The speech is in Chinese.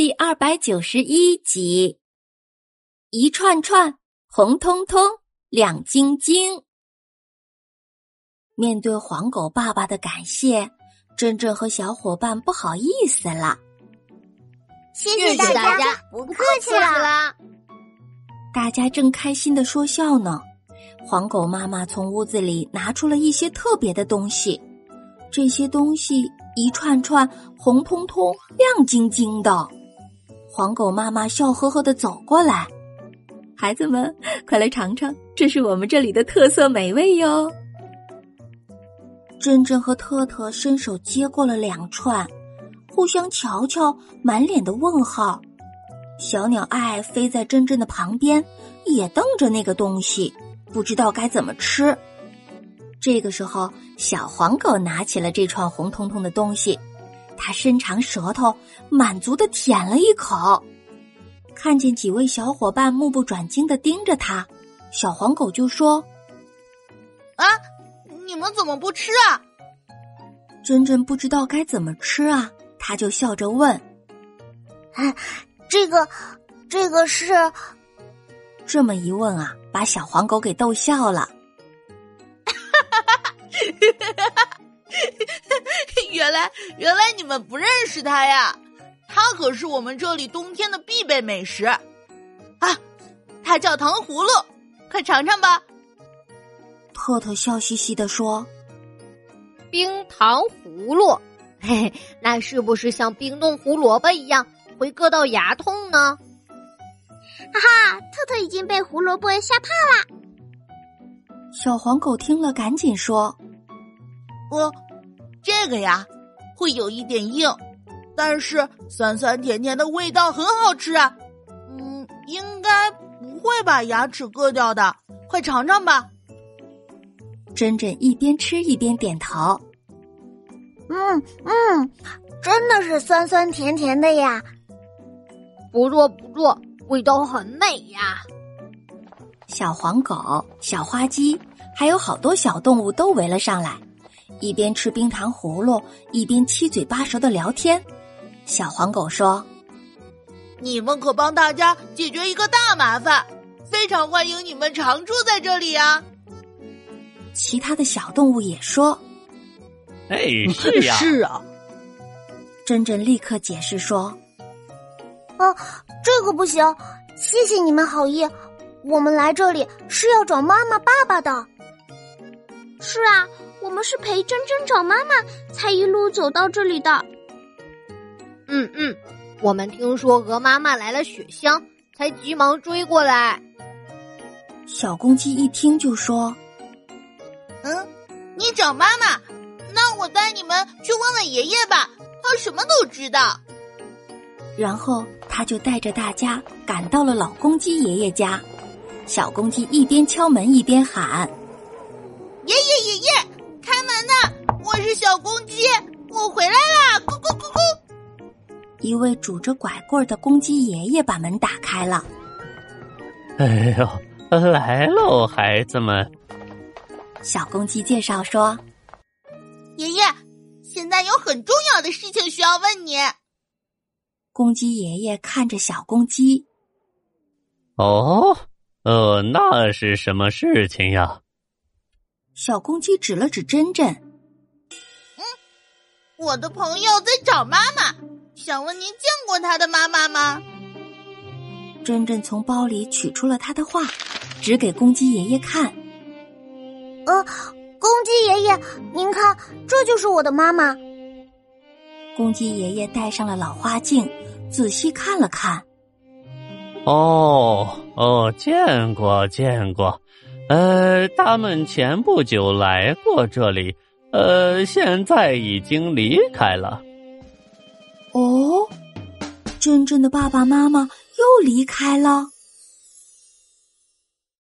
第二百九十一集，一串串红彤彤、亮晶晶。面对黄狗爸爸的感谢，珍珍和小伙伴不好意思了。谢谢大家，不客气了。大家正开心的说笑呢，黄狗妈妈从屋子里拿出了一些特别的东西，这些东西一串串红彤彤、亮晶晶的。黄狗妈妈笑呵呵的走过来，孩子们，快来尝尝，这是我们这里的特色美味哟。珍珍和特特伸手接过了两串，互相瞧瞧，满脸的问号。小鸟爱飞在珍珍的旁边，也瞪着那个东西，不知道该怎么吃。这个时候，小黄狗拿起了这串红彤彤的东西。他伸长舌头，满足的舔了一口，看见几位小伙伴目不转睛的盯着他，小黄狗就说：“啊，你们怎么不吃啊？”珍珍不知道该怎么吃啊，他就笑着问：“啊，这个，这个是？”这么一问啊，把小黄狗给逗笑了。原来，原来你们不认识它呀！它可是我们这里冬天的必备美食啊！它叫糖葫芦，快尝尝吧。特特笑嘻嘻的说：“冰糖葫芦，嘿嘿，那是不是像冰冻胡萝卜一样会硌到牙痛呢？”哈哈，特特已经被胡萝卜吓怕了。小黄狗听了，赶紧说：“我。”这个呀，会有一点硬，但是酸酸甜甜的味道很好吃啊。嗯，应该不会把牙齿硌掉的，快尝尝吧。珍珍一边吃一边点头。嗯嗯，真的是酸酸甜甜的呀。不错不错，味道很美呀。小黄狗、小花鸡，还有好多小动物都围了上来。一边吃冰糖葫芦，一边七嘴八舌的聊天。小黄狗说：“你们可帮大家解决一个大麻烦，非常欢迎你们常住在这里啊！”其他的小动物也说：“哎，是呀，是啊。”珍珍立刻解释说：“啊，这个不行，谢谢你们好意，我们来这里是要找妈妈、爸爸的。”是啊。我们是陪珍珍找妈妈，才一路走到这里的。嗯嗯，我们听说鹅妈妈来了雪乡，才急忙追过来。小公鸡一听就说：“嗯，你找妈妈？那我带你们去问问爷爷吧，他什么都知道。”然后他就带着大家赶到了老公鸡爷爷家。小公鸡一边敲门一边喊：“爷爷，爷爷！”开门呐！我是小公鸡，我回来啦！咕咕咕咕。一位拄着拐棍的公鸡爷爷把门打开了。哎呦，来喽，孩子们！小公鸡介绍说：“爷爷，现在有很重要的事情需要问你。”公鸡爷爷看着小公鸡：“哦，呃，那是什么事情呀？”小公鸡指了指珍珍：“嗯，我的朋友在找妈妈，想问您见过他的妈妈吗？”珍珍从包里取出了他的画，指给公鸡爷爷看：“呃，公鸡爷爷，您看，这就是我的妈妈。”公鸡爷爷戴上了老花镜，仔细看了看：“哦哦，见过，见过。”呃，他们前不久来过这里，呃，现在已经离开了。哦，真正的爸爸妈妈又离开了。